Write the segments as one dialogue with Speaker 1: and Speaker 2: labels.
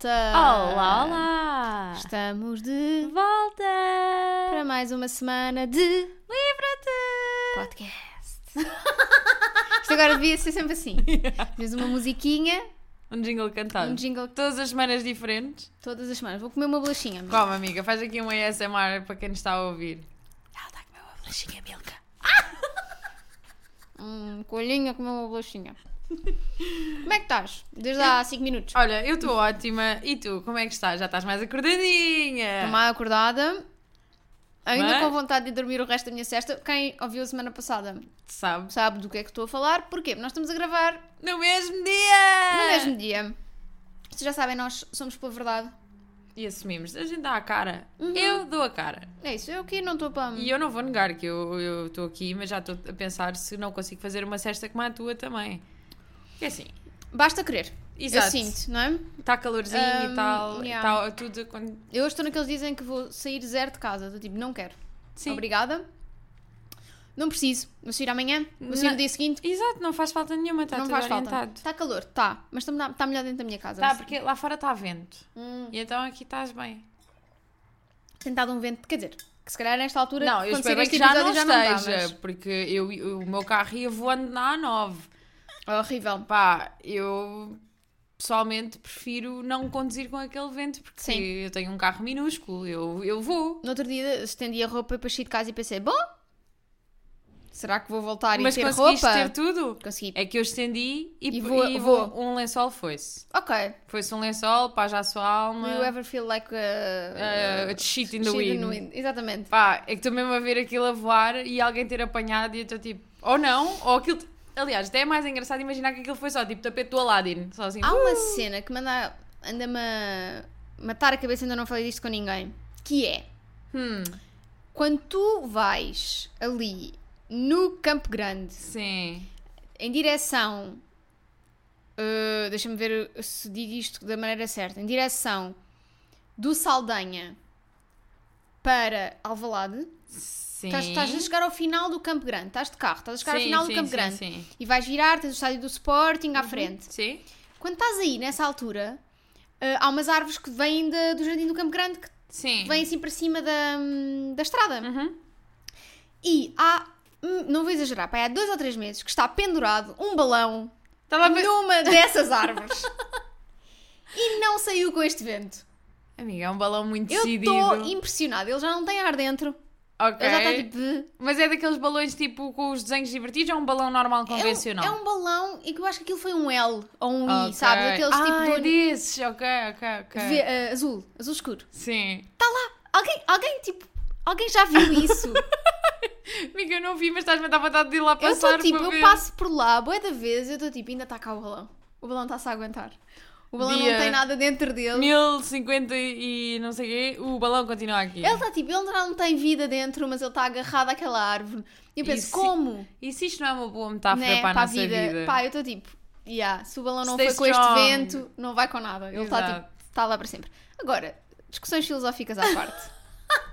Speaker 1: Olá!
Speaker 2: Olá, olá!
Speaker 1: Estamos de
Speaker 2: Volta!
Speaker 1: para mais uma semana de
Speaker 2: Livra-te!
Speaker 1: podcast. Isto agora devia ser sempre assim. Tens uma musiquinha,
Speaker 2: Um jingle cantado.
Speaker 1: um jingle
Speaker 2: Todas as semanas diferentes.
Speaker 1: todas as semanas. Vou comer uma bolachinha. amiga.
Speaker 2: Como, amiga? Faz aqui um ASMR para quem nos está a ouvir. Ela está a comer uma bolachinha, Milka.
Speaker 1: Um coelhinho a comer uma bolachinha. Como é que estás? Desde há 5 minutos.
Speaker 2: Olha, eu estou ótima. E tu, como é que estás? Já estás mais acordadinha?
Speaker 1: Estou mal acordada. Ainda
Speaker 2: Mas-
Speaker 1: com vontade de dormir o resto da minha cesta. Quem ouviu a semana passada
Speaker 2: Sabes?
Speaker 1: sabe do que é que estou a falar. Porquê? Porque nós estamos a gravar
Speaker 2: No mesmo dia!
Speaker 1: no mesmo dia. Vocês já sabem, nós somos pela verdade.
Speaker 2: E assumimos. A gente dá a cara.
Speaker 1: Uhum.
Speaker 2: Eu dou a cara.
Speaker 1: É isso, eu aqui não estou para.
Speaker 2: E eu não vou negar que eu eu estou aqui, mas já estou a pensar se não consigo fazer uma cesta como a tua também. É assim,
Speaker 1: Basta querer.
Speaker 2: Exato.
Speaker 1: Eu sinto, não é?
Speaker 2: está calorzinho
Speaker 1: Um,
Speaker 2: e tal,
Speaker 1: yeah.
Speaker 2: tá tudo. quando-
Speaker 1: Eu estou naqueles dizem que vou sair zero de casa. Estou tipo, não quero.
Speaker 2: Sim.
Speaker 1: Obrigada. Não preciso. Vou sair amanhã, vou sair
Speaker 2: Não-
Speaker 1: no dia seguinte.
Speaker 2: Exato, não faz falta nenhuma, está
Speaker 1: não
Speaker 2: tudo
Speaker 1: faz falta.
Speaker 2: orientado.
Speaker 1: Está calor, está. Mas está está melhor dentro da minha casa.
Speaker 2: Tá, porque lá fora está vento.
Speaker 1: Hum,
Speaker 2: E então aqui estás bem.
Speaker 1: tem estado um vento. Quer dizer, que se calhar nesta altura.
Speaker 2: Não, eu espero que já não
Speaker 1: já não
Speaker 2: esteja,
Speaker 1: está,
Speaker 2: porque eu, eu- o meu carro ia voando na A9.
Speaker 1: Mas... Horrível.
Speaker 2: Pá, eu pessoalmente prefiro não conduzir com aquele vento porque
Speaker 1: Sim.
Speaker 2: eu tenho um carro minúsculo, eu, eu vou.
Speaker 1: No outro dia estendi a roupa para sair de casa e pensei, bom, será que vou voltar
Speaker 2: Mas
Speaker 1: e ter roupa?
Speaker 2: ter tudo?
Speaker 1: Consegui.
Speaker 2: É que eu estendi e,
Speaker 1: E vou-
Speaker 2: e
Speaker 1: vou.
Speaker 2: um lençol foi-se.
Speaker 1: Ok.
Speaker 2: Foi-se um lençol, paz à sua alma.
Speaker 1: Do you ever feel like a...
Speaker 2: Uh, shit in the
Speaker 1: shit
Speaker 2: wind.
Speaker 1: Exatamente.
Speaker 2: Pá, é que estou mesmo a ver aquilo a voar e alguém ter apanhado e eu estou tipo, ou não, ou aquilo. Aliás, até é mais engraçado imaginar que aquilo foi só tipo tapete do Aladdin. Só assim.
Speaker 1: Há uma cena que manda, anda-me a matar a cabeça, ainda não falei disto com ninguém, que é,
Speaker 2: Hum,
Speaker 1: quando tu vais ali no Campo Grande,
Speaker 2: sim.
Speaker 1: em direção, uh, deixa-me ver se digo isto da maneira certa, em direção do Saldanha para Alvalade,
Speaker 2: Sim.
Speaker 1: Estás, estás a chegar ao final do Campo Grande, estás de carro, estás a chegar ao
Speaker 2: Sim,
Speaker 1: final do
Speaker 2: sim,
Speaker 1: Campo
Speaker 2: sim,
Speaker 1: Grande
Speaker 2: Sim.
Speaker 1: e vais virar, tens o estádio do Sporting à frente.
Speaker 2: Sim.
Speaker 1: Quando estás aí, nessa altura, uh, há umas árvores que vêm da- do Jardim do Campo Grande que
Speaker 2: Sim.
Speaker 1: vêm assim para cima da, da estrada.
Speaker 2: Uhum.
Speaker 1: E há, hum, não vou exagerar, pá, há dois ou três meses que está pendurado um balão
Speaker 2: Estava a
Speaker 1: numa dessas árvores. e não saiu com este vento.
Speaker 2: Amiga, é um balão muito
Speaker 1: Eu
Speaker 2: decidido.
Speaker 1: estou impressionada. Ele já não tem ar dentro.
Speaker 2: Ok.
Speaker 1: Ele já está tipo. de-
Speaker 2: Mas é daqueles balões tipo com os desenhos divertidos ou é um balão normal
Speaker 1: É um,
Speaker 2: convencional?
Speaker 1: é um balão e que eu acho que aquilo foi um L ou um I,
Speaker 2: Ok.
Speaker 1: sabe? Daqueles
Speaker 2: ah,
Speaker 1: tipo
Speaker 2: é
Speaker 1: de
Speaker 2: desses. Ok, ok, ok.
Speaker 1: ve- eh, azul, azul escuro.
Speaker 2: Sim.
Speaker 1: Alguém, alguém tipo. Alguém já viu isso?
Speaker 2: Amiga, eu não vi, mas estás-me a dar vontade de ir lá
Speaker 1: eu
Speaker 2: passar
Speaker 1: estou tipo, eu
Speaker 2: ver.
Speaker 1: passo por lá, boa da vez, eu estou tipo, ainda está cá o balão. O balão está-se a aguentar. O balão
Speaker 2: Dia
Speaker 1: não tem nada dentro dele.
Speaker 2: 1050 e não sei o quê, o balão continua aqui.
Speaker 1: Ele está tipo, ele não tem vida dentro, mas ele está agarrado àquela árvore. E eu penso,
Speaker 2: E se-
Speaker 1: como?
Speaker 2: E se isto não é uma boa metáfora
Speaker 1: Né,
Speaker 2: para a
Speaker 1: para
Speaker 2: nossa
Speaker 1: vida.
Speaker 2: vida?
Speaker 1: Pá, eu estou tipo, yeah, se o balão não
Speaker 2: Stay
Speaker 1: foi com este
Speaker 2: strong.
Speaker 1: vento, não vai com nada. Ele está tipo, está lá para sempre. Agora, discussões filosóficas à parte.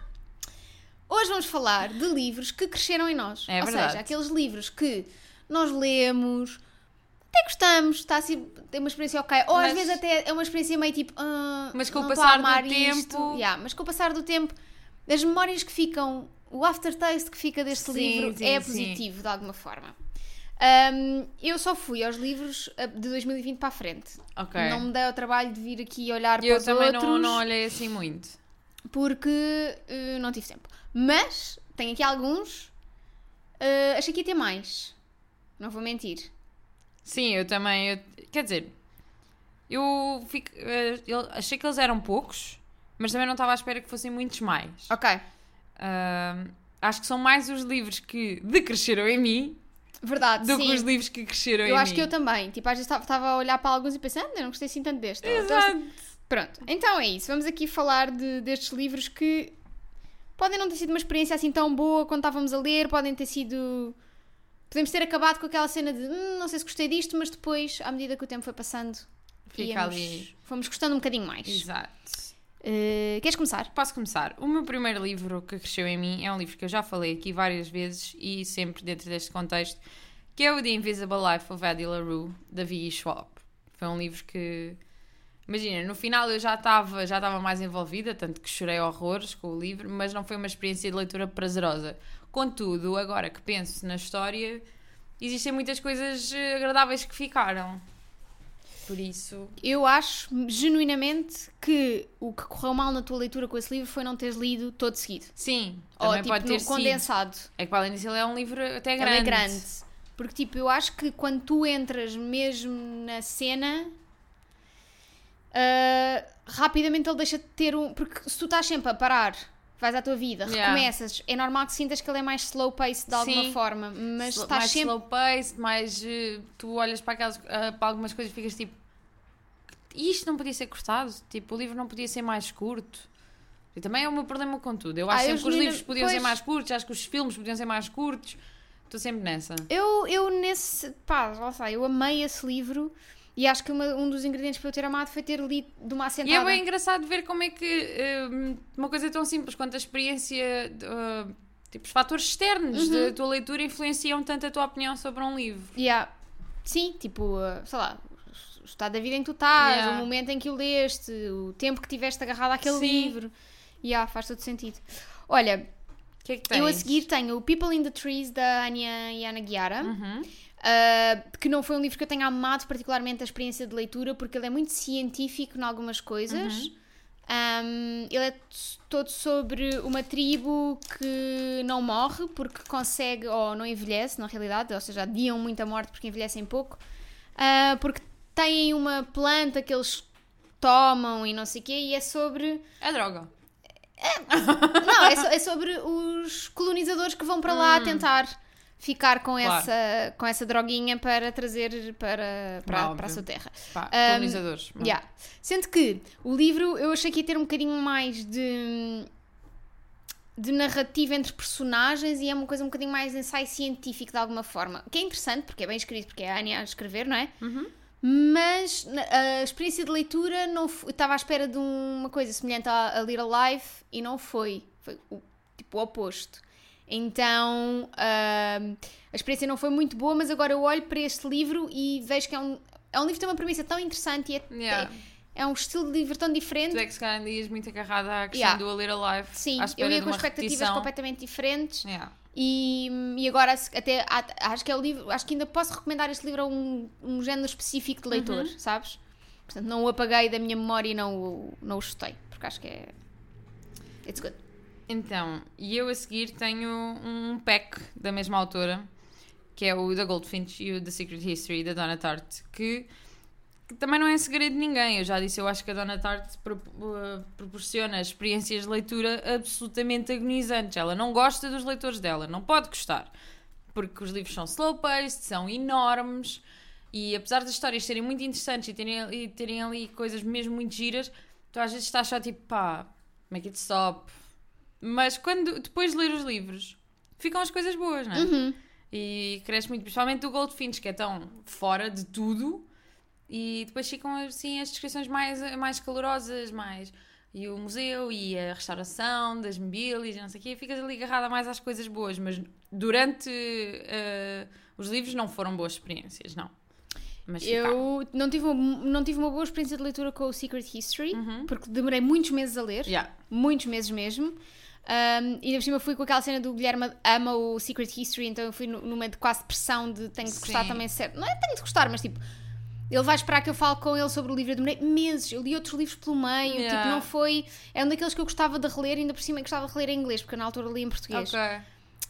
Speaker 1: Hoje vamos falar de livros que cresceram em nós.
Speaker 2: É
Speaker 1: Ou
Speaker 2: verdade.
Speaker 1: seja, aqueles livros que nós lemos, até gostamos, está assim, tem uma experiência ok. Ou às
Speaker 2: Mas-
Speaker 1: vezes até é uma experiência meio tipo. "Ah,
Speaker 2: Mas com o passar do
Speaker 1: amar
Speaker 2: tempo-
Speaker 1: Isto. Yeah, mas com o passar do tempo, as memórias que ficam, o aftertaste que fica deste
Speaker 2: Sim,
Speaker 1: livro
Speaker 2: sim,
Speaker 1: é
Speaker 2: sim.
Speaker 1: positivo de alguma forma. Um, eu só fui aos livros uh, de 2020 para a frente. Não me dei ao trabalho de vir aqui olhar para
Speaker 2: eu
Speaker 1: os
Speaker 2: também
Speaker 1: outros
Speaker 2: não, não olhei assim muito.
Speaker 1: porque uh, não tive tempo. Mas tenho aqui alguns. Uh, achei que ia ter mais. Não vou mentir.
Speaker 2: Sim, eu também. eu- quer dizer, eu, fico, eh, eu achei que eles eram poucos, mas também não estava à espera que fossem muitos mais.
Speaker 1: Ok.
Speaker 2: Ahm, acho que são mais os livros que decresceram em mim
Speaker 1: Verdade,
Speaker 2: do
Speaker 1: sim.
Speaker 2: que os livros que cresceram em
Speaker 1: Eu
Speaker 2: mim.
Speaker 1: acho que eu também. Tipo, às vezes estava- a olhar para alguns e pensando, ah, eu não gostei assim tanto deste. Então,
Speaker 2: Exato.
Speaker 1: Pronto, então é isso. Vamos aqui falar de, destes livros que podem não ter sido uma experiência assim tão boa quando estávamos a ler, podem ter sido. Podemos ter acabado com aquela cena de hum, não sei se gostei disto, mas depois, à medida que o tempo foi passando, íamos-
Speaker 2: ali.
Speaker 1: fomos gostando um bocadinho mais.
Speaker 2: Exato.
Speaker 1: Eh, queres começar?
Speaker 2: Posso começar? O meu primeiro livro que cresceu em mim é um livro que eu já falei aqui várias vezes e sempre dentro deste contexto, que é o The Invisible Life of Eddie LaRue, da V.E. Schwab. Foi um livro que Imagina, no final eu já estava já estava mais envolvida, tanto que chorei horrores com o livro, mas não foi uma experiência de leitura prazerosa. Contudo, agora que penso na história, existem muitas coisas eh, agradáveis que ficaram. Por isso.
Speaker 1: Eu acho genuinamente que o que correu mal na tua leitura com esse livro foi não teres lido todo seguido.
Speaker 2: Sim,
Speaker 1: Ou
Speaker 2: também
Speaker 1: tipo
Speaker 2: pode ter
Speaker 1: no
Speaker 2: sido.
Speaker 1: condensado.
Speaker 2: É que para além disso ele é um livro até grande.
Speaker 1: Ele é grande. Porque, tipo, eu acho que quando tu entras mesmo na cena, ah, rapidamente ele deixa de ter um. Porque se tu estás sempre a parar, vais à tua vida,
Speaker 2: Yeah.
Speaker 1: recomeças, é normal que sintas que ele é mais slow pace de alguma
Speaker 2: Sim.
Speaker 1: forma, mas
Speaker 2: Slo-
Speaker 1: estás
Speaker 2: mais
Speaker 1: sempre.
Speaker 2: slow pace, mais eh, tu olhas para, aquelas, ah, para algumas coisas e ficas tipo isto não podia ser cortado, tipo, o livro não podia ser mais curto. E também é o meu problema com tudo. Eu
Speaker 1: Ah,
Speaker 2: acho
Speaker 1: eu
Speaker 2: sempre que os livros podiam ser
Speaker 1: pois.
Speaker 2: mais curtos, acho que os filmes podiam ser mais curtos. Estou sempre nessa.
Speaker 1: Eu, eu nesse. pá, lá está, eu amei esse livro e acho que uma- um dos ingredientes para eu ter amado foi ter lido de uma assentada.
Speaker 2: E é bem engraçado ver como é que hum, uma coisa tão simples quanto a experiência, uh, tipo, os fatores externos
Speaker 1: Uhum.
Speaker 2: da tua leitura influenciam tanto a tua opinião sobre um livro.
Speaker 1: Yeah. Sim, tipo, uh, sei lá, o estado da vida em que tu estás,
Speaker 2: Yeah.
Speaker 1: o momento em que o leste, o tempo que tiveste agarrado àquele
Speaker 2: Sim.
Speaker 1: livro. Yeah, faz todo sentido. Olha,
Speaker 2: que é que
Speaker 1: eu a seguir tenho o People in the Trees da Anya Yana Guiara,
Speaker 2: Uhum.
Speaker 1: Uh, que não foi um livro que eu tenha amado particularmente a experiência de leitura, porque ele é muito científico em algumas coisas.
Speaker 2: Uhum.
Speaker 1: Um, ele é todo sobre uma tribo que não morre porque consegue, ou não envelhece na realidade, ou seja, adiam muito a morte porque envelhecem pouco, ah, porque têm uma planta que eles tomam e não sei o quê, e é sobre.
Speaker 2: A droga.
Speaker 1: Não, é, so- é sobre os colonizadores que vão para lá tentar ficar com.
Speaker 2: Claro.
Speaker 1: essa, com essa droguinha para trazer para, para, para a sua terra.
Speaker 2: Pá,
Speaker 1: Um,
Speaker 2: colonizadores.
Speaker 1: Yeah. Sendo que o livro eu achei que ia ter um bocadinho mais de, de narrativa entre personagens e é uma coisa um bocadinho mais ensaio científico de alguma forma. Que é interessante, porque é bem escrito, porque é a Anya a escrever, não é? Mas na- a experiência de leitura não estava à espera de uma coisa semelhante a, a Little Life e não foi. Foi o, tipo o oposto. Então ahm, a experiência não foi muito boa, mas agora eu olho para este livro e vejo que é um, é um livro que tem uma premissa tão interessante e é,
Speaker 2: Yeah.
Speaker 1: é, é um estilo de livro tão diferente.
Speaker 2: Tu é que se calhar ainda ias muito agarrada à questão
Speaker 1: Yeah.
Speaker 2: do A Little Life.
Speaker 1: Sim, eu ia com expectativas
Speaker 2: repetição.
Speaker 1: completamente diferentes
Speaker 2: Yeah.
Speaker 1: e, e agora até acho que é o livro, acho que ainda posso recomendar este livro a um, um género específico de leitor,
Speaker 2: Uhum.
Speaker 1: sabes? Portanto, não o apaguei da minha memória e não o, não o chutei, porque acho que é. It's good.
Speaker 2: Então, e eu a seguir tenho um pack da mesma autora, que é o da Goldfinch e o The Secret History da Donna Tartt, que, que também não é segredo de ninguém. Eu já disse, eu acho que a Donna Tartt pro- uh, proporciona experiências de leitura absolutamente agonizantes. Ela não gosta dos leitores dela, não pode gostar, porque os livros são slow-paced, são enormes. E apesar das histórias serem muito interessantes e terem, e terem ali coisas mesmo muito giras, tu às vezes estás só tipo, pá, make it stop. Mas quando depois de ler os livros, ficam as coisas boas, não é?
Speaker 1: Uhum.
Speaker 2: E cresce muito, principalmente o Goldfinch, que é tão fora de tudo. E depois ficam assim as descrições mais, mais calorosas, mais. E o museu e a restauração das mobílias e não sei o quê, ficas ali agarrada mais às coisas boas. Mas durante eh, os livros não foram boas experiências, não. Mas.
Speaker 1: Eu não tive, uma, não tive uma boa experiência de leitura com o Secret History, porque demorei muitos meses a ler.
Speaker 2: Uhum. Yeah.
Speaker 1: muitos meses mesmo. Um, e por cima fui com aquela cena do Guilherme ama o Secret History, então eu fui nu- numa de quase pressão de tenho de gostar
Speaker 2: Sim.
Speaker 1: também certo. Não é tenho de gostar, mas tipo, ele vai esperar que eu fale com ele sobre o livro. Eu demorei meses, eu li outros livros pelo meio,
Speaker 2: Yeah.
Speaker 1: tipo, não foi. É um daqueles que eu gostava de reler, ainda por cima eu gostava de reler em inglês, porque na altura li em português.
Speaker 2: Ok.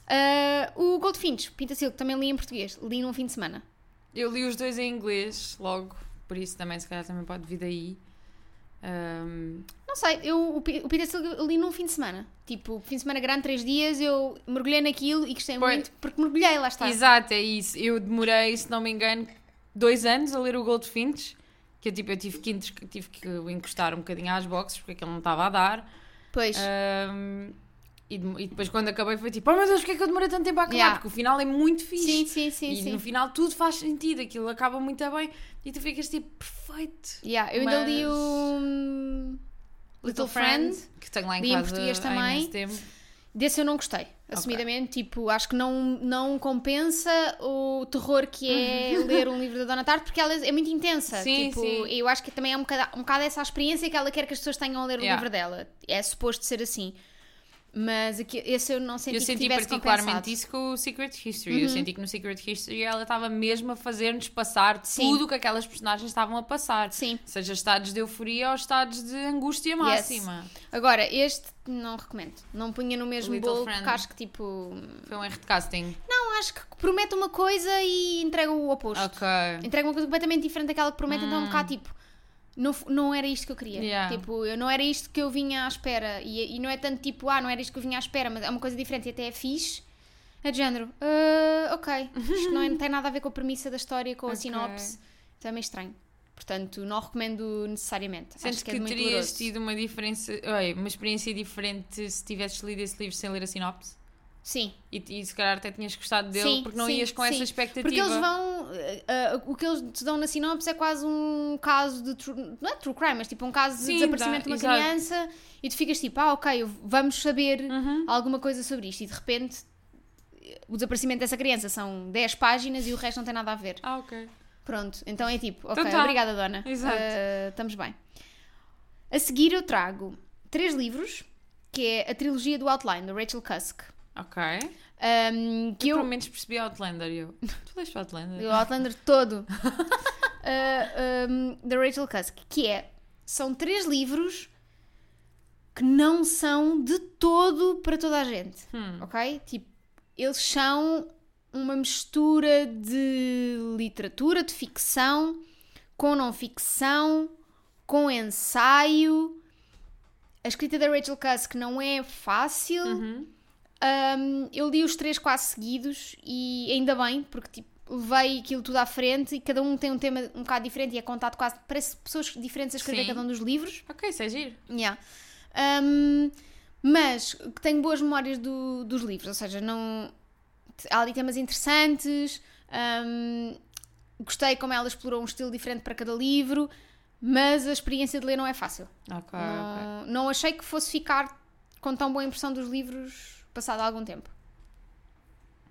Speaker 1: Uh, o Goldfinch, Pinta Silk, também li em português, li num fim de semana.
Speaker 2: Eu li os dois em inglês logo, por isso também, se calhar, também pode vir daí. Ahm,
Speaker 1: Não sei, eu, o, Peter Silk eu li num fim de semana. Tipo, fim de semana grande, três dias, eu mergulhei naquilo e gostei
Speaker 2: Pois.
Speaker 1: muito, porque mergulhei, lá está.
Speaker 2: Exato, é isso. Eu demorei, se não me engano, dois anos a ler o Goldfinch, que eu, tipo, eu tive, que, tive que encostar um bocadinho às boxes, porque aquilo não estava a dar.
Speaker 1: Pois.
Speaker 2: Ahm, e, de- e depois, quando acabei, foi tipo, oh meu Deus, porque é que eu demorei tanto tempo a acabar?
Speaker 1: Yeah.
Speaker 2: Porque o final é muito fixe.
Speaker 1: Sim, sim, sim,
Speaker 2: e
Speaker 1: sim.
Speaker 2: no final tudo faz sentido, aquilo acaba muito bem e tu ficas tipo, perfeito.
Speaker 1: Yeah, eu ainda li
Speaker 2: Mas-
Speaker 1: o hum, Little Friend
Speaker 2: que tenho lá em
Speaker 1: li em
Speaker 2: casa
Speaker 1: português
Speaker 2: há
Speaker 1: também. Desse eu não gostei, assumidamente. Tipo, acho que não, não compensa o terror que é ler um livro da Dona Tarde, porque ela é muito intensa.
Speaker 2: Sim,
Speaker 1: tipo,
Speaker 2: sim.
Speaker 1: Eu acho que também é um bocado, um bocado essa a experiência que ela quer que as pessoas tenham a ler o
Speaker 2: Yeah.
Speaker 1: livro dela. É suposto ser assim. Mas aqui, esse eu não senti
Speaker 2: Eu senti particularmente
Speaker 1: compensado. Uhum.
Speaker 2: isso com o Secret History. Eu senti que no Secret History ela estava mesmo a fazer-nos passar
Speaker 1: Sim.
Speaker 2: tudo o que aquelas personagens estavam a passar.
Speaker 1: Sim.
Speaker 2: Seja estados de euforia ou estados de angústia máxima.
Speaker 1: Agora, este não recomendo. Não punha no mesmo
Speaker 2: Little
Speaker 1: bolo
Speaker 2: Friend.
Speaker 1: porque acho que tipo.
Speaker 2: Foi um erro de casting.
Speaker 1: Não, acho que promete uma coisa e entrega o oposto.
Speaker 2: Ok.
Speaker 1: Entrega uma coisa completamente diferente daquela que promete, então é um bocado tipo. Não, não era isto que eu queria.
Speaker 2: Yeah.
Speaker 1: Tipo, eu não era isto que eu vinha à espera. E, e não é tanto tipo, ah, não era isto que eu vinha à espera, mas é uma coisa diferente e até é fixe. É de género, "Ah, ok, isto não, é- não tem nada a ver com a premissa da história, com a
Speaker 2: Ok.
Speaker 1: sinopse. Então é meio estranho. Portanto, não recomendo necessariamente.
Speaker 2: Sentes
Speaker 1: Acho que,
Speaker 2: que,
Speaker 1: é muito
Speaker 2: terias tido uma diferença, uma experiência diferente se tivesses lido esse livro sem ler a sinopse?
Speaker 1: Sim,
Speaker 2: E, e se calhar até tinhas gostado dele
Speaker 1: Sim,
Speaker 2: porque não
Speaker 1: sim,
Speaker 2: ias com
Speaker 1: sim.
Speaker 2: essa expectativa.
Speaker 1: Porque eles vão. eh, eh, o que eles te dão na sinopse é quase um caso de. true- não é true crime, mas tipo um caso de desaparecimento
Speaker 2: dá,
Speaker 1: de uma
Speaker 2: exato.
Speaker 1: criança e tu ficas tipo, ah, ok, vamos saber
Speaker 2: Uhum.
Speaker 1: alguma coisa sobre isto. E de repente o desaparecimento dessa criança são 10 páginas e o resto não tem nada a ver.
Speaker 2: Ah, ok.
Speaker 1: Pronto, então é tipo, ok,
Speaker 2: Então tá.
Speaker 1: obrigada, dona.
Speaker 2: Exato.
Speaker 1: Eh, estamos bem. A seguir eu trago três livros, que é a trilogia do Outline, da Rachel Cusk.
Speaker 2: Ok.
Speaker 1: Um, que
Speaker 2: eu,
Speaker 1: eu,
Speaker 2: pelo menos percebi Outlander. Eu, tu leste Outlander?
Speaker 1: O Outlander todo. Uh, um, da Rachel Cusk. Que é... São três livros que não são de todo para toda a gente.
Speaker 2: Hum.
Speaker 1: Ok? Tipo, eles são uma mistura de literatura, de ficção, com não ficção, com ensaio. A escrita da Rachel Cusk não é fácil.
Speaker 2: Uhum.
Speaker 1: Um, eu li os três quase seguidos e ainda bem, porque tipo, levei aquilo tudo à frente e cada um tem um tema um bocado diferente e é contado quase. Parece pessoas diferentes a escrever
Speaker 2: Sim.
Speaker 1: cada um dos livros.
Speaker 2: Ok, isso é giro.
Speaker 1: Yeah. Um, mas que tenho boas memórias do- dos livros, ou seja, não. Há ali temas interessantes. um, gostei como ela explorou um estilo diferente para cada livro, mas a experiência de ler não é fácil.
Speaker 2: Ok, ok.
Speaker 1: Não, não achei que fosse ficar com tão boa impressão dos livros passado algum tempo.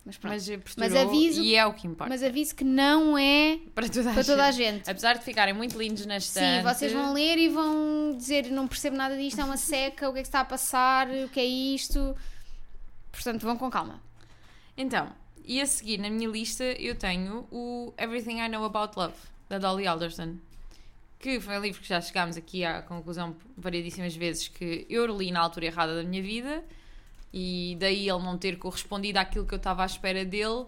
Speaker 1: Mas pronto.
Speaker 2: Mas, eh,
Speaker 1: Mas aviso-
Speaker 2: e é o que importa.
Speaker 1: Mas aviso que não é
Speaker 2: para toda a,
Speaker 1: para toda a
Speaker 2: gente.
Speaker 1: gente.
Speaker 2: Apesar de ficarem muito lindos na
Speaker 1: Sim, vocês vão ler e vão dizer não percebo nada disto, é uma seca, o que é que está a passar, o que é isto. Portanto, vão com calma.
Speaker 2: Então, e a seguir na minha lista eu tenho o Everything I Know About Love, da Dolly Alderson. Que foi um livro que já chegámos aqui à conclusão variedíssimas vezes que eu li na altura errada da minha vida e daí ele não ter correspondido àquilo que eu estava à espera dele.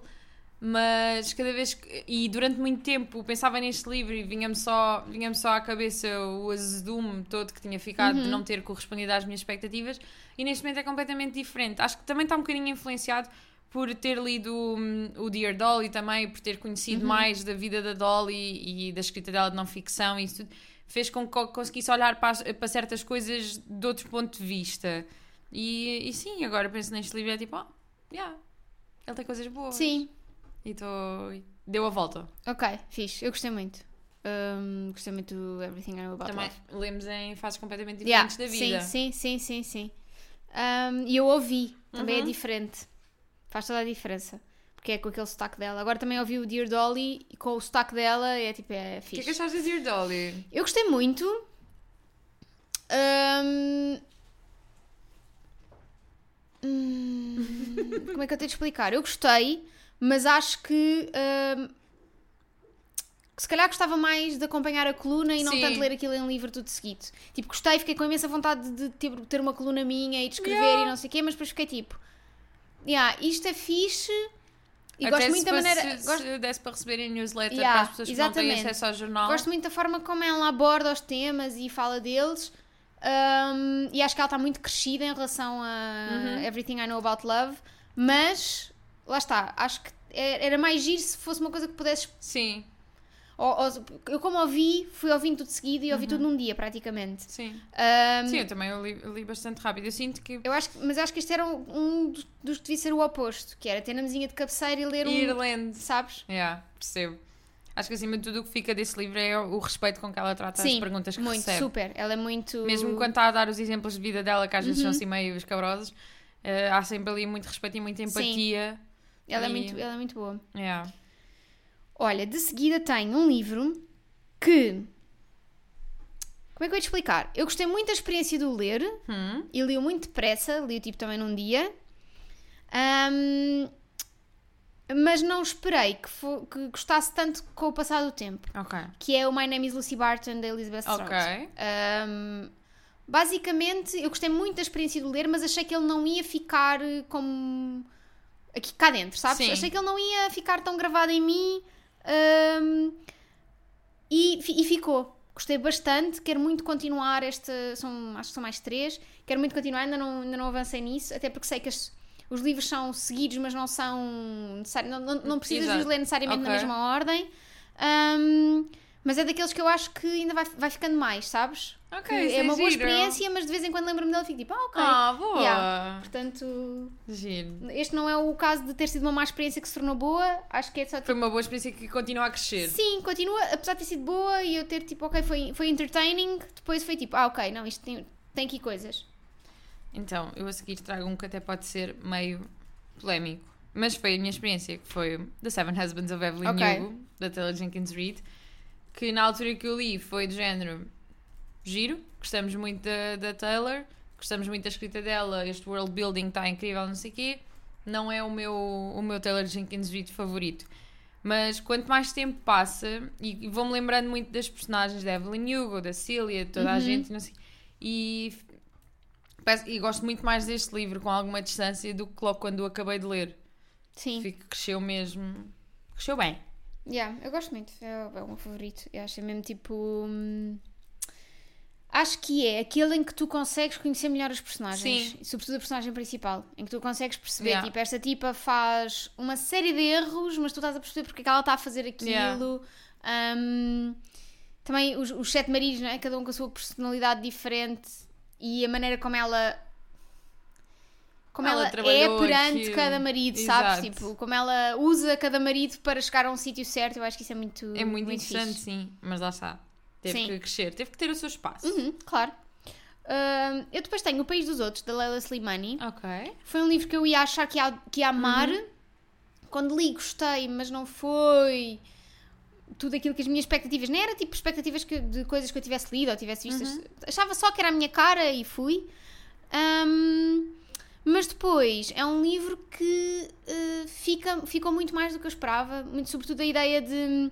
Speaker 2: Mas cada vez que. E durante muito tempo pensava neste livro e vinha-me só, vinha só à cabeça o azedume todo que tinha ficado de não ter correspondido às minhas expectativas. E neste momento é completamente diferente. Acho que também está um bocadinho influenciado por ter lido hum, o Dear Dolly também, por ter conhecido mais da vida da Dolly e da escrita dela de não ficção e isso tudo, fez com que conseguisse olhar para, para certas coisas de outro ponto de vista. E, e sim, agora penso neste livro e é tipo, oh, yeah, ele tem coisas boas.
Speaker 1: Sim,
Speaker 2: E tô... deu a volta.
Speaker 1: ok, fixe. Eu gostei muito. Hum, gostei muito do Everything I Know About
Speaker 2: Também
Speaker 1: Love.
Speaker 2: lemos em fases completamente
Speaker 1: Yeah,
Speaker 2: diferentes da vida.
Speaker 1: Sim, sim, sim, sim, sim. Hum, E eu ouvi, também
Speaker 2: Uhum.
Speaker 1: é diferente. Faz toda a diferença. Porque é com aquele sotaque dela. Agora também ouvi o Dear Dolly e com o sotaque dela é tipo, é
Speaker 2: O que
Speaker 1: fixe.
Speaker 2: é que achaste de Dear Dolly?
Speaker 1: Eu gostei muito. Hum, hum, Como é que eu tenho de explicar? Eu gostei, mas acho que. hum, se calhar gostava mais de acompanhar a coluna e não
Speaker 2: Sim.
Speaker 1: tanto ler aquilo em livro tudo seguido. Tipo, gostei, fiquei com imensa vontade de ter, ter uma coluna minha e de escrever
Speaker 2: Yeah.
Speaker 1: e não sei o quê, mas depois fiquei tipo. Yeah, isto é fixe. E
Speaker 2: Até
Speaker 1: gosto muito
Speaker 2: se
Speaker 1: da maneira.
Speaker 2: fosse-
Speaker 1: gosto-
Speaker 2: Se desse para receber em newsletter
Speaker 1: Yeah,
Speaker 2: para as pessoas que não têm
Speaker 1: exatamente.
Speaker 2: acesso ao jornal.
Speaker 1: Gosto muito da forma como ela aborda os temas e fala deles. Um, e acho que ela está muito crescida em relação a
Speaker 2: Uhum.
Speaker 1: Everything I Know About Love. Mas, lá está, acho que é- era mais giro se fosse uma coisa que pudesses.
Speaker 2: Sim,
Speaker 1: ou- ou- eu, como ouvi, fui ouvindo tudo seguido e ouvi tudo num dia, praticamente.
Speaker 2: sim.
Speaker 1: Um,
Speaker 2: Uhum. Sim, eu também eu li, li bastante rápido. Eu sinto que
Speaker 1: eu acho, mas acho que este era um, um dos, dos que devia ser o oposto, que era ter na mesinha de cabeceira e ler um.
Speaker 2: ir lendo.
Speaker 1: Sabes?
Speaker 2: Yeah, percebo. Acho que acima de tudo o que fica desse livro é o respeito com que ela trata as
Speaker 1: Sim,
Speaker 2: perguntas que
Speaker 1: muito,
Speaker 2: recebe.
Speaker 1: super. Ela é muito.
Speaker 2: Mesmo quando está a dar os exemplos de vida dela, que às vezes
Speaker 1: Uhum.
Speaker 2: são assim meio escabrosos, Uh, há sempre ali muito respeito e muita empatia.
Speaker 1: Ela, é
Speaker 2: E-
Speaker 1: muito, ela é muito boa.
Speaker 2: Yeah.
Speaker 1: Olha, de seguida tenho um livro que. Como é que eu ia te explicar? Eu gostei muito da experiência de o ler
Speaker 2: Hum,
Speaker 1: e li-o muito depressa, li-o tipo também num dia. Ahm, mas não esperei que, que gostasse tanto com o passar do tempo.
Speaker 2: ok.
Speaker 1: Que é o My Name is Lucy Barton, da Elizabeth Strout.
Speaker 2: Ok.
Speaker 1: Um, basicamente, eu gostei muito da experiência de ler, mas achei que ele não ia ficar eh, como aqui cá dentro, sabes?
Speaker 2: Sim.
Speaker 1: Achei que ele não ia ficar tão gravado em mim um, e, e ficou. Gostei bastante, quero muito continuar esta. São, acho que são mais três. Quero muito continuar, ainda não, ainda não avancei nisso, até porque sei que as- os livros são seguidos, mas não são necessários. Não, não, não precisas de os
Speaker 2: Exato.
Speaker 1: ler necessariamente na
Speaker 2: Ok.
Speaker 1: mesma ordem. Um, mas é daqueles que eu acho que ainda vai, vai ficando mais, sabes?
Speaker 2: Ok, isso
Speaker 1: é uma boa
Speaker 2: giro.
Speaker 1: experiência, mas de vez em quando lembro-me dele e fico tipo, ah, ok.
Speaker 2: Ah, boa.
Speaker 1: Yeah. Portanto,
Speaker 2: Giro.
Speaker 1: este não é o caso de ter sido uma má experiência que se tornou boa, acho que é só tipo,
Speaker 2: Foi uma boa experiência que continua a crescer.
Speaker 1: Sim, continua, apesar de ter sido boa e eu ter tipo, ok, foi, foi entertaining, depois foi tipo, ah, ok, não, isto tem, tem aqui coisas.
Speaker 2: Então, eu a seguir trago um que até pode ser meio polémico. Mas foi a minha experiência, que foi The Seven Husbands of Evelyn
Speaker 1: Ok.
Speaker 2: Hugo, da Taylor Jenkins Reid, que na altura que eu li foi do género giro, gostamos muito da, da Taylor, gostamos muito da escrita dela, este world building está incrível, não sei o quê. Não é o meu, o meu Taylor Jenkins Reid favorito. Mas quanto mais tempo passa, e, vou-me lembrando muito das personagens da Evelyn Hugo, da Cília, de toda a
Speaker 1: Uhum.
Speaker 2: gente, não sei, e E gosto muito mais deste livro com alguma distância do que logo quando o acabei de ler.
Speaker 1: Sim,
Speaker 2: Fico cresceu mesmo. Cresceu bem.
Speaker 1: yeah, eu gosto muito, é, o- é o meu favorito. Eu acho mesmo tipo. hum, Acho que é aquele em que tu consegues conhecer melhor os personagens,
Speaker 2: Sim.
Speaker 1: sobretudo a personagem principal, em que tu consegues perceber,
Speaker 2: Yeah.
Speaker 1: tipo, esta tipa faz uma série de erros, mas tu estás a perceber porque é que ela está a fazer aquilo.
Speaker 2: Yeah.
Speaker 1: Hum, também os, os sete maridos, não é? Cada um com a sua personalidade diferente e a maneira como ela. Como
Speaker 2: Ela
Speaker 1: ela, é perante
Speaker 2: aquilo.
Speaker 1: cada marido, sabes?
Speaker 2: Exato.
Speaker 1: Tipo, como ela usa cada marido para chegar a um sítio certo, eu acho que isso é muito.
Speaker 2: É muito, interessante,
Speaker 1: fixe.
Speaker 2: sim. Mas lá está. Teve
Speaker 1: Sim.
Speaker 2: que crescer. Teve que ter o seu espaço.
Speaker 1: Uhum, claro. Hum, eu depois tenho O País dos Outros, da Leila Slimani.
Speaker 2: Ok.
Speaker 1: Foi um livro que eu ia achar que ia, que ia amar.
Speaker 2: Uhum.
Speaker 1: Quando li, gostei, mas não foi tudo aquilo que as minhas expectativas. Nem era tipo expectativas que- de coisas que eu tivesse lido ou tivesse visto.
Speaker 2: Uhum.
Speaker 1: Achava só que era a minha cara e fui. Hum, mas depois é um livro que eh, fica, ficou muito mais do que eu esperava. Muito, sobretudo a ideia de.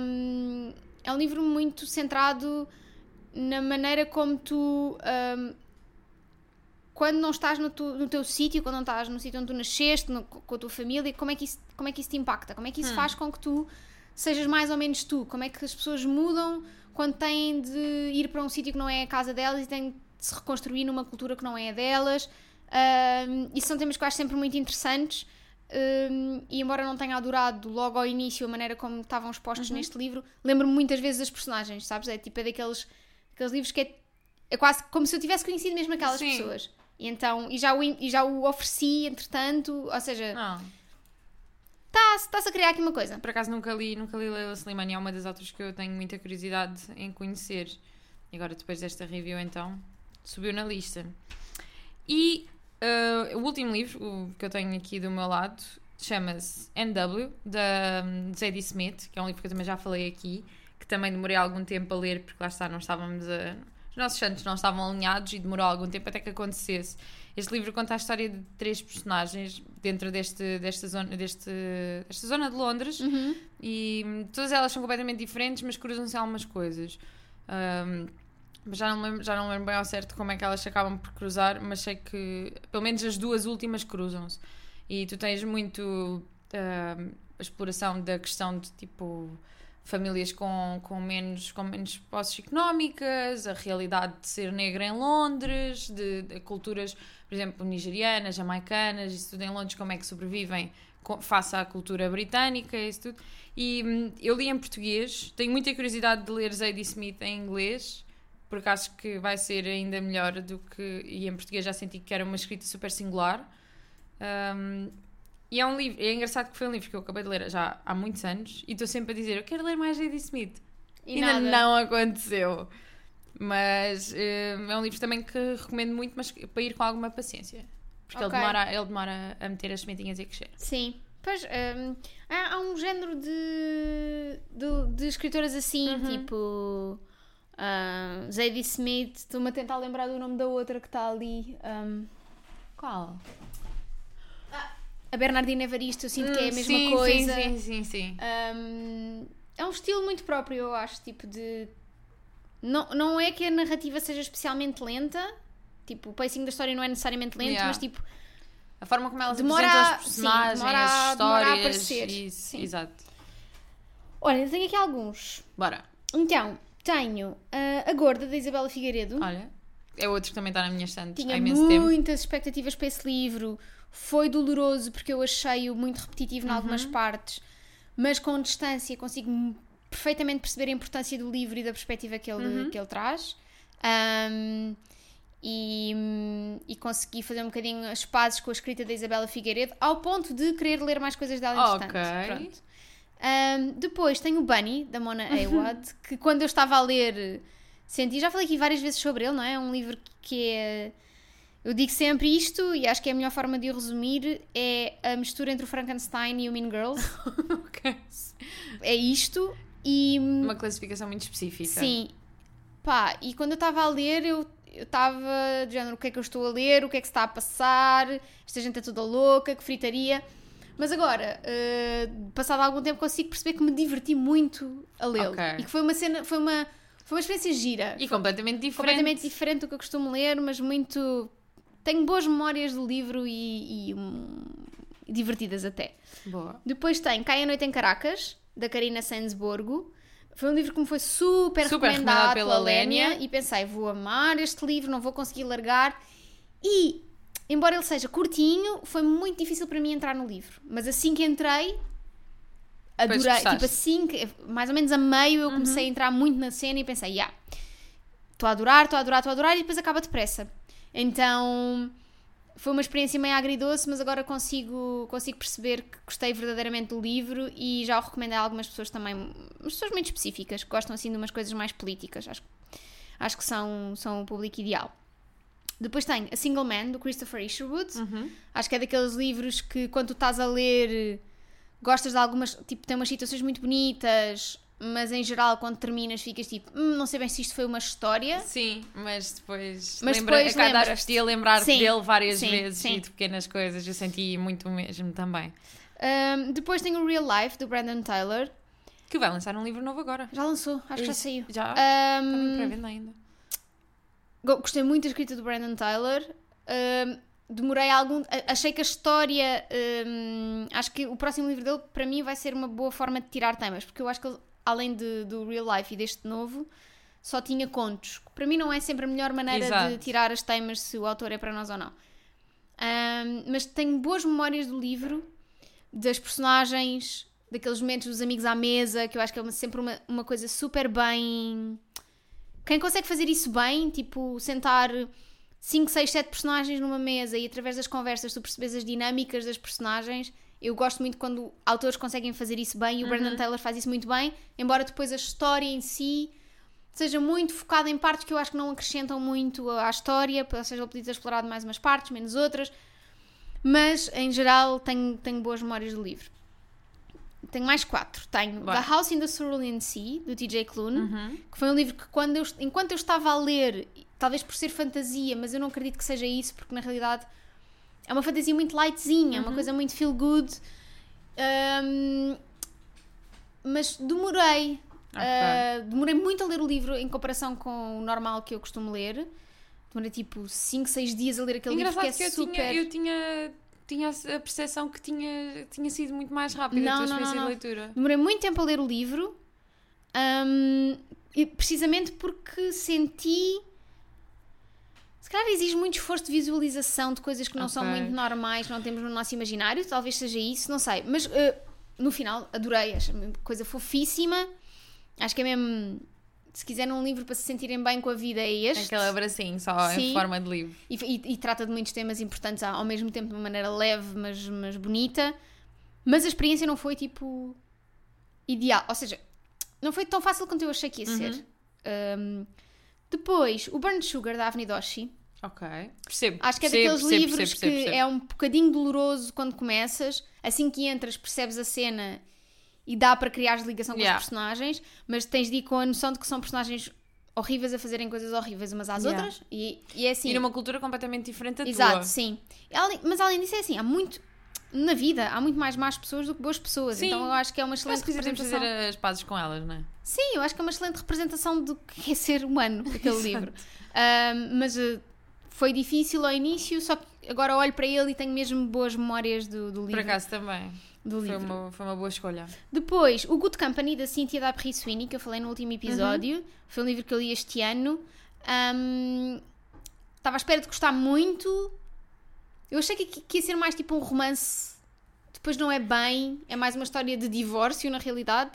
Speaker 1: hum, é um livro muito centrado na maneira como tu. hum, quando não estás no, tu- no teu sítio, quando não estás no sítio onde tu nasceste, no- com a tua família, como é, que isso, como é que isso te impacta? Como é que isso faz com que tu sejas mais ou menos tu? Como é que as pessoas mudam quando têm de ir para um sítio que não é a casa delas e têm de se reconstruir numa cultura que não é a delas? Isso são temas que eu acho sempre muito interessantes. ahm, e embora não tenha adorado logo ao início a maneira como estavam expostos neste livro, lembro-me muitas vezes das personagens, sabes? É tipo é daqueles, daqueles livros que é, é quase como se eu tivesse conhecido mesmo aquelas
Speaker 2: Sim.
Speaker 1: pessoas. E então, e já, o, e já o ofereci, entretanto, ou seja,
Speaker 2: Não.
Speaker 1: Está-se a criar aqui uma coisa.
Speaker 2: Por acaso nunca li, nunca li Leila Slimani. É uma das autores que eu tenho muita curiosidade em conhecer. E agora, depois desta review, então, subiu na lista. E eh, o último livro o que eu tenho aqui do meu lado chama-se NW, da hum, Zadie Smith, que é um livro que eu também já falei aqui, que também demorei algum tempo a ler, porque lá está, não estávamos a. Os nossos santos não estavam alinhados e demorou algum tempo até que acontecesse. Este livro conta a história de três personagens dentro deste, desta, zona, deste, desta zona de Londres
Speaker 1: Uhum.
Speaker 2: e todas elas são completamente diferentes, mas cruzam-se algumas coisas. Mas já não, lembro, já não lembro bem ao certo como é que elas acabam por cruzar, mas sei que pelo menos as duas últimas cruzam-se. E tu tens muito hum, a exploração da questão de tipo famílias com, com, menos, com menos posses económicas, a realidade de ser negra em Londres, de, de culturas, por exemplo, nigerianas, jamaicanas, isso tudo em Londres, como é que sobrevivem face à cultura britânica, isso tudo. E hum, eu li em português, tenho muita curiosidade de ler Zadie Smith em inglês, porque acho que vai ser ainda melhor do que. E em português já senti que era uma escrita super singular. Um, e é um livro, é engraçado que foi um livro que eu acabei de ler já há muitos anos e estou sempre a dizer: eu quero ler mais Zadie Smith.
Speaker 1: E
Speaker 2: ainda
Speaker 1: nada.
Speaker 2: não aconteceu. Mas eh, é um livro também que recomendo muito, mas para ir com alguma paciência. Porque
Speaker 1: Ok.
Speaker 2: ele, demora, ele demora a meter as sementinhas e a crescer.
Speaker 1: Sim. Pois, hum, há, há um género de, de, de escritoras assim,
Speaker 2: Uhum.
Speaker 1: tipo ah, Zadie Smith. Estou-me a tentar lembrar do nome da outra que está ali. hum,
Speaker 2: Qual?
Speaker 1: A Bernardina Evaristo, eu sinto que é a
Speaker 2: Hum,
Speaker 1: mesma
Speaker 2: sim,
Speaker 1: coisa.
Speaker 2: Sim, sim, sim, sim.
Speaker 1: Hum, é um estilo muito próprio, eu acho, tipo de... Não, não é que a narrativa seja especialmente lenta, tipo, o pacing da história não é necessariamente lento,
Speaker 2: Yeah.
Speaker 1: mas tipo,
Speaker 2: A forma como elas
Speaker 1: Demora
Speaker 2: apresentam
Speaker 1: sim,
Speaker 2: personagens,
Speaker 1: demora a-
Speaker 2: as
Speaker 1: demora a
Speaker 2: histórias.
Speaker 1: aparecer.
Speaker 2: Isso,
Speaker 1: Sim.
Speaker 2: exato.
Speaker 1: olha, eu tenho aqui alguns.
Speaker 2: Bora.
Speaker 1: Então, tenho ah, A Gorda, da Isabela Figueiredo.
Speaker 2: Olha. É outro que também está na minha estante
Speaker 1: Tinha
Speaker 2: há imenso tempo.
Speaker 1: muitas expectativas para esse livro. Foi doloroso porque eu achei-o muito repetitivo em algumas
Speaker 2: Uhum.
Speaker 1: partes, mas com distância consigo perfeitamente perceber a importância do livro e da perspectiva que ele,
Speaker 2: Uhum.
Speaker 1: que ele traz. Ahm, e, e consegui fazer um bocadinho as pazes com a escrita da Isabela Figueiredo, ao ponto de querer ler mais coisas dela entretanto. Pronto. Ahm, depois tenho o Bunny, da Mona Awad, que quando eu estava a ler senti, já falei aqui várias vezes sobre ele, não é? É um livro que é. Eu digo sempre isto, e acho que é a melhor forma de o resumir: é a mistura entre o Frankenstein e o Mean Girls.
Speaker 2: Ok.
Speaker 1: É isto, e.
Speaker 2: Uma classificação muito específica.
Speaker 1: Sim. Pá, e quando eu estava a ler, eu eu estava de género, o que é que eu estou a ler, o que é que se está a passar, esta gente é toda louca, que fritaria. Mas agora, eh, passado algum tempo, consigo perceber que me diverti muito a lê-lo.
Speaker 2: Ok.
Speaker 1: E que foi uma cena, foi uma, foi uma experiência gira.
Speaker 2: E completamente diferente.
Speaker 1: completamente diferente do que eu costumo ler, mas muito. Tenho boas memórias do livro e, e, hum, divertidas até.
Speaker 2: Boa.
Speaker 1: Depois tem Cai a Noite em Caracas, da Karina Sensborgo. Foi um livro que me foi super,
Speaker 2: Super
Speaker 1: recomendado,
Speaker 2: recomendado
Speaker 1: pela Lénia e pensei, vou amar este livro, não vou conseguir largar. E, embora ele seja curtinho, foi muito difícil para mim entrar no livro. Mas assim que entrei, adorei. Tipo assim, que- mais ou menos a meio, eu comecei a entrar muito na cena e pensei, já, estou a adorar, estou a adorar, estou a adorar, e depois acaba depressa. Então foi uma experiência meio agridoce, mas agora consigo, consigo perceber que gostei verdadeiramente do livro e já o recomendei a algumas pessoas também, umas pessoas muito específicas, que gostam assim de umas coisas mais políticas. Acho, acho que são, são o público ideal. Depois tem A Single Man, do Christopher Isherwood.
Speaker 2: Uhum.
Speaker 1: Acho que é daqueles livros que quando tu estás a ler gostas de algumas, tipo, tem umas situações muito bonitas, mas em geral quando terminas ficas tipo, "Hum, não sei bem se isto foi uma história.
Speaker 2: Sim, mas depois,
Speaker 1: Mas
Speaker 2: lembra,
Speaker 1: depois
Speaker 2: a cada
Speaker 1: lembras-te.
Speaker 2: dia lembrar
Speaker 1: Sim,
Speaker 2: dele várias
Speaker 1: sim,
Speaker 2: vezes
Speaker 1: sim.
Speaker 2: e de pequenas coisas. Eu senti muito mesmo também.
Speaker 1: Um, depois tem o Real Life, do Brandon Taylor.
Speaker 2: Que vai lançar um livro novo agora.
Speaker 1: Já lançou, acho que já saiu.
Speaker 2: Já? Está
Speaker 1: Um,
Speaker 2: muito pré-venda ainda.
Speaker 1: Go- Gostei muito da escrita do Brandon Taylor. Ahm, demorei algum. a- Achei que a história. ahm, acho que o próximo livro dele, para mim, vai ser uma boa forma de tirar temas, porque eu acho que ele, além de- do Real Life e deste novo, só tinha contos. Para mim, não é sempre a melhor maneira de
Speaker 2: Exato.
Speaker 1: tirar as temas se o autor é para nós ou não. Ahm, mas tenho boas memórias do livro, das personagens, daqueles momentos dos amigos à mesa, que eu acho que é uma- sempre uma, uma coisa super bem. Quem consegue fazer isso bem, tipo, sentar 5, 6, 7 personagens numa mesa e através das conversas tu percebes as dinâmicas das personagens. Eu gosto muito quando autores conseguem fazer isso bem e o Brandon Taylor faz isso muito bem, embora depois a história em si seja muito focada em partes que eu acho que não acrescentam muito à história, ou seja, ele podia ter explorado mais umas partes, menos outras, mas em geral tenho, tenho boas memórias do livro. Tenho mais quatro. Tenho
Speaker 2: Bora.
Speaker 1: The House in the Cerulean Sea, do TJ Klune,
Speaker 2: Uhum.
Speaker 1: que foi um livro que quando eu, enquanto eu estava a ler, talvez por ser fantasia, mas eu não acredito que seja isso, porque na realidade é uma fantasia muito lightzinha, uma coisa muito feel good. Ahm, mas demorei.
Speaker 2: Ok.
Speaker 1: ah, demorei muito a ler o livro em comparação com o normal que eu costumo ler. Demorei tipo 5, 6 dias a ler aquele livro
Speaker 2: Engraçado
Speaker 1: que é
Speaker 2: que, eu,
Speaker 1: super.
Speaker 2: tinha, eu tinha, tinha a percepção que tinha, tinha sido muito mais rápida
Speaker 1: Não,
Speaker 2: a tua
Speaker 1: não,
Speaker 2: experiência
Speaker 1: não,
Speaker 2: de leitura.
Speaker 1: Demorei muito tempo a ler o livro, e precisamente porque senti. Se calhar exige muito esforço de visualização de coisas que não são
Speaker 2: Ok.
Speaker 1: muito normais, não temos no nosso imaginário, talvez seja isso, não sei. Mas eh, no final adorei, uma coisa fofíssima. Acho que é mesmo. Se quiserem um livro para se sentirem bem com a vida, é este.
Speaker 2: Aquele abracinho só
Speaker 1: Sim.
Speaker 2: em forma de livro.
Speaker 1: E, e- e trata de muitos temas importantes ao mesmo tempo de uma maneira leve, mas, mas bonita. Mas a experiência não foi tipo ideal. Ou seja, não foi tão fácil quanto eu achei que ia ser. Um, depois, o Burnt Sugar da Avenida Oshi.
Speaker 2: Ok. Percebo.
Speaker 1: Acho que é
Speaker 2: percebo,
Speaker 1: daqueles
Speaker 2: percebo,
Speaker 1: livros
Speaker 2: percebo,
Speaker 1: que é um bocadinho doloroso quando começas, assim que entras percebes a cena e dá para criar ligação com
Speaker 2: Yeah.
Speaker 1: os personagens, mas tens de ir com a noção de que são personagens horríveis a fazerem coisas horríveis umas às
Speaker 2: Yeah.
Speaker 1: outras e, e é assim.
Speaker 2: E numa cultura completamente diferente da
Speaker 1: Exato,
Speaker 2: tua.
Speaker 1: sim. Mas além disso é assim, há muito na vida há muito mais más pessoas do que boas pessoas,
Speaker 2: Sim.
Speaker 1: então eu acho que é uma excelente
Speaker 2: se quisermos fazer
Speaker 1: representação.
Speaker 2: as pazes com elas, não é?
Speaker 1: Sim, eu acho que é uma excelente representação do que é ser humano, aquele livro. Ahm, mas eh, foi difícil ao início, só que agora olho para ele e tenho mesmo boas memórias do, do
Speaker 2: Por
Speaker 1: livro.
Speaker 2: acaso também.
Speaker 1: do
Speaker 2: Foi
Speaker 1: livro.
Speaker 2: uma, foi uma boa escolha.
Speaker 1: Depois, o Good Company da Cynthia da Brie Sweeney, que eu falei no último episódio, foi um livro que eu li este ano. Ahm, Estava à espera de gostar muito. Eu achei que, que ia ser mais tipo um romance. Depois não é bem, é mais uma história de divórcio na realidade.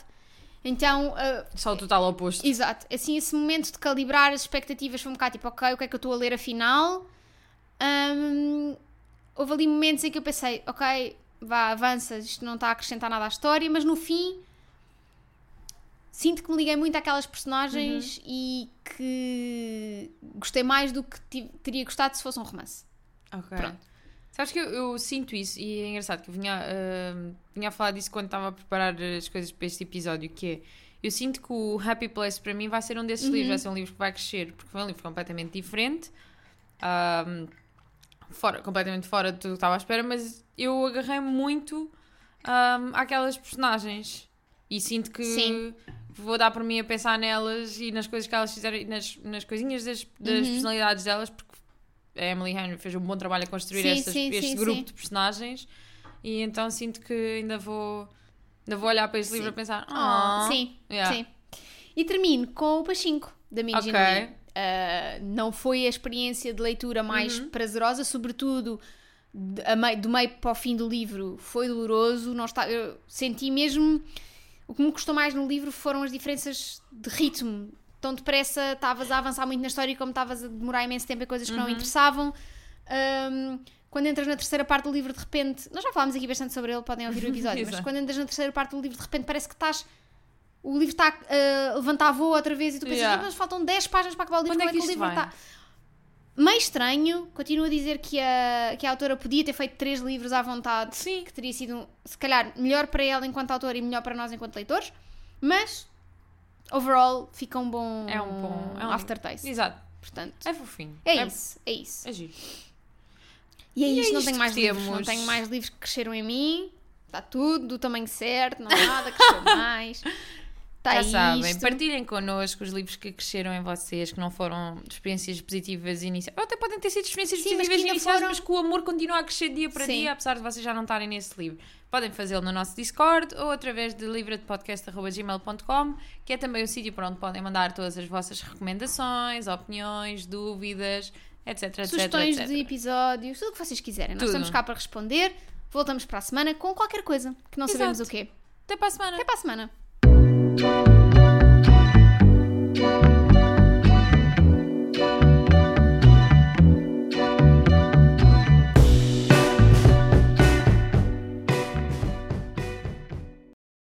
Speaker 1: Então, ah,
Speaker 2: Só o total oposto.
Speaker 1: Exato. Assim, esse momento de calibrar as expectativas foi um bocado tipo, ok, o que é que eu estou a ler afinal? Hum, houve ali momentos em que eu pensei, ok, vá, avança, isto não está a acrescentar nada à história, mas no fim sinto que me liguei muito àquelas personagens e que gostei mais do que teria gostado se fosse um romance.
Speaker 2: Ok.
Speaker 1: Pronto.
Speaker 2: Sabes que eu, eu sinto isso e é engraçado que eu vinha, ah, vinha a falar disso quando estava a preparar as coisas para este episódio, que é eu sinto que o Happy Place para mim vai ser um desses livros, vai ser um livro que vai crescer, porque foi um livro completamente diferente, ah, fora, completamente fora do que eu estava à espera, mas eu agarrei muito ah, àquelas personagens e sinto que
Speaker 1: Sim.
Speaker 2: vou dar por mim a pensar nelas e nas coisas que elas fizeram e nas, nas coisinhas das, das
Speaker 1: Uhum.
Speaker 2: personalidades delas, porque a Emily Henry fez um bom trabalho a construir
Speaker 1: Sim,
Speaker 2: estas-
Speaker 1: sim,
Speaker 2: este
Speaker 1: sim,
Speaker 2: grupo de personagens e então sinto que ainda vou ainda vou olhar para este livro a pensar
Speaker 1: Ah,
Speaker 2: ah
Speaker 1: sim,
Speaker 2: yeah.
Speaker 1: sim. E termino com o Pachinko, da Minji
Speaker 2: Ok.
Speaker 1: Lee. Ah, não foi a experiência de leitura mais
Speaker 2: Uhum.
Speaker 1: prazerosa, sobretudo do meio para o fim do livro foi doloroso. Não está, eu senti mesmo. O que me custou mais no livro foram as diferenças de ritmo. Tão depressa estavas a avançar muito na história e como estavas a demorar imenso tempo em coisas que não
Speaker 2: Uhum.
Speaker 1: interessavam. Ahm, quando entras na terceira parte do livro, de repente, nós já falámos aqui bastante sobre ele, podem ouvir o episódio, mas quando entras na terceira parte do livro, de repente parece que estás. O livro está a levantar voo outra vez e tu pensas,
Speaker 2: Yeah.
Speaker 1: "Ah, mas faltam 10 páginas para acabar o livro,
Speaker 2: é
Speaker 1: como é
Speaker 2: que
Speaker 1: que o livro
Speaker 2: vai?
Speaker 1: está? Meio estranho, continuo a dizer que a, que a autora podia ter feito três livros à vontade,
Speaker 2: Sim.
Speaker 1: que teria sido, se calhar, melhor para ela enquanto autora e melhor para nós enquanto leitores, mas overall fica um bom,
Speaker 2: É um bom- é um-
Speaker 1: aftertaste.
Speaker 2: exato
Speaker 1: Portanto,
Speaker 2: é fofinho
Speaker 1: é, isso, é isso.
Speaker 2: é giro
Speaker 1: E é
Speaker 2: E é
Speaker 1: isto, não
Speaker 2: isto
Speaker 1: tenho mais
Speaker 2: que
Speaker 1: livros, não
Speaker 2: temos.
Speaker 1: tenho mais livros que cresceram em mim, está tudo do tamanho certo, não há nada que cresceu mais. Está
Speaker 2: Já sabem,
Speaker 1: isto.
Speaker 2: partilhem connosco os livros que cresceram em vocês, que não foram experiências positivas iniciais. Ou até podem ter sido experiências
Speaker 1: Sim, mas
Speaker 2: positivas
Speaker 1: ainda
Speaker 2: iniciais,
Speaker 1: foram-
Speaker 2: mas que o amor continua a crescer dia para
Speaker 1: Sim.
Speaker 2: dia, apesar de vocês já não estarem nesse livro. Podem fazê-lo no nosso Discord ou através de livradepodcast.gmail.com, que é também o sítio para onde podem mandar todas as vossas recomendações, opiniões, dúvidas, etc, etc,
Speaker 1: Sugestões
Speaker 2: etc.
Speaker 1: de episódios, tudo o que vocês quiserem. Nós
Speaker 2: Tudo.
Speaker 1: estamos cá para responder. Voltamos para a semana com qualquer coisa que não
Speaker 2: Exato.
Speaker 1: sabemos o quê.
Speaker 2: Até para a semana!
Speaker 1: Até para a semana. thank you